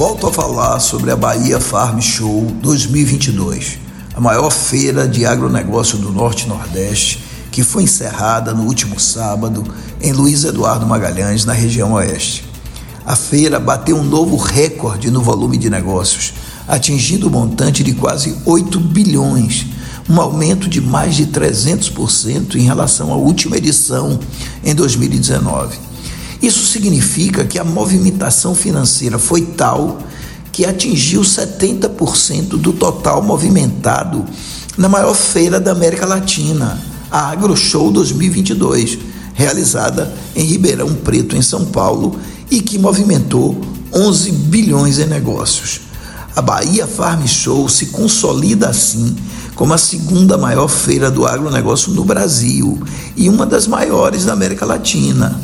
volto a falar sobre a Bahia Farm Show 2022, a maior feira de agronegócio do Norte e Nordeste, que foi encerrada no último sábado em Luiz Eduardo Magalhães, na região oeste. A feira bateu um novo recorde no volume de negócios, atingindo o um montante de quase 8 bilhões, um aumento de mais de 300% em relação à última edição em 2019. Isso significa que a movimentação financeira foi tal que atingiu 70% do total movimentado na maior feira da América Latina, a AgroShow 2022, realizada em Ribeirão Preto, em São Paulo, e que movimentou 11 bilhões em negócios. A Bahia Farm Show se consolida assim como a segunda maior feira do agronegócio no Brasil e uma das maiores da América Latina.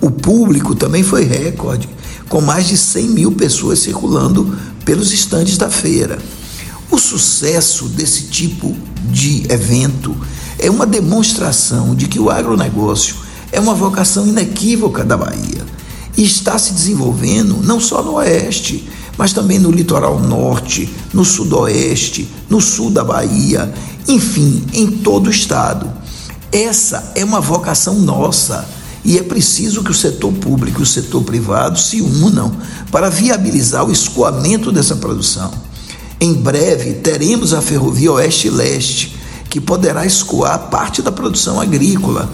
O público também foi recorde, com mais de 100 mil pessoas circulando pelos estandes da feira. O sucesso desse tipo de evento é uma demonstração de que o agronegócio é uma vocação inequívoca da Bahia e está se desenvolvendo não só no oeste, mas também no litoral norte, no sudoeste, no sul da Bahia, enfim, em todo o estado. Essa é uma vocação nossa e é preciso que o setor público e o setor privado se unam para viabilizar o escoamento dessa produção. Em breve teremos a Ferrovia Oeste-Leste, que poderá escoar parte da produção agrícola.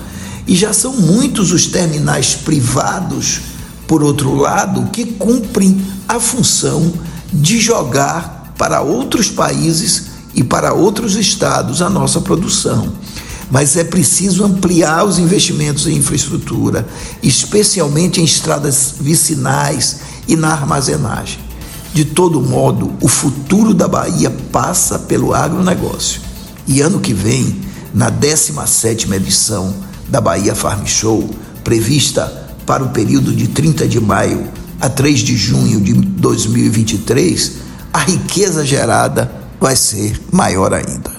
E já são muitos os terminais privados, por outro lado, que cumprem a função de jogar para outros países e para outros estados a nossa produção mas é preciso ampliar os investimentos em infraestrutura, especialmente em estradas vicinais e na armazenagem. De todo modo, o futuro da Bahia passa pelo agronegócio. E ano que vem, na 17ª edição da Bahia Farm Show, prevista para o período de 30 de maio a 3 de junho de 2023, a riqueza gerada vai ser maior ainda.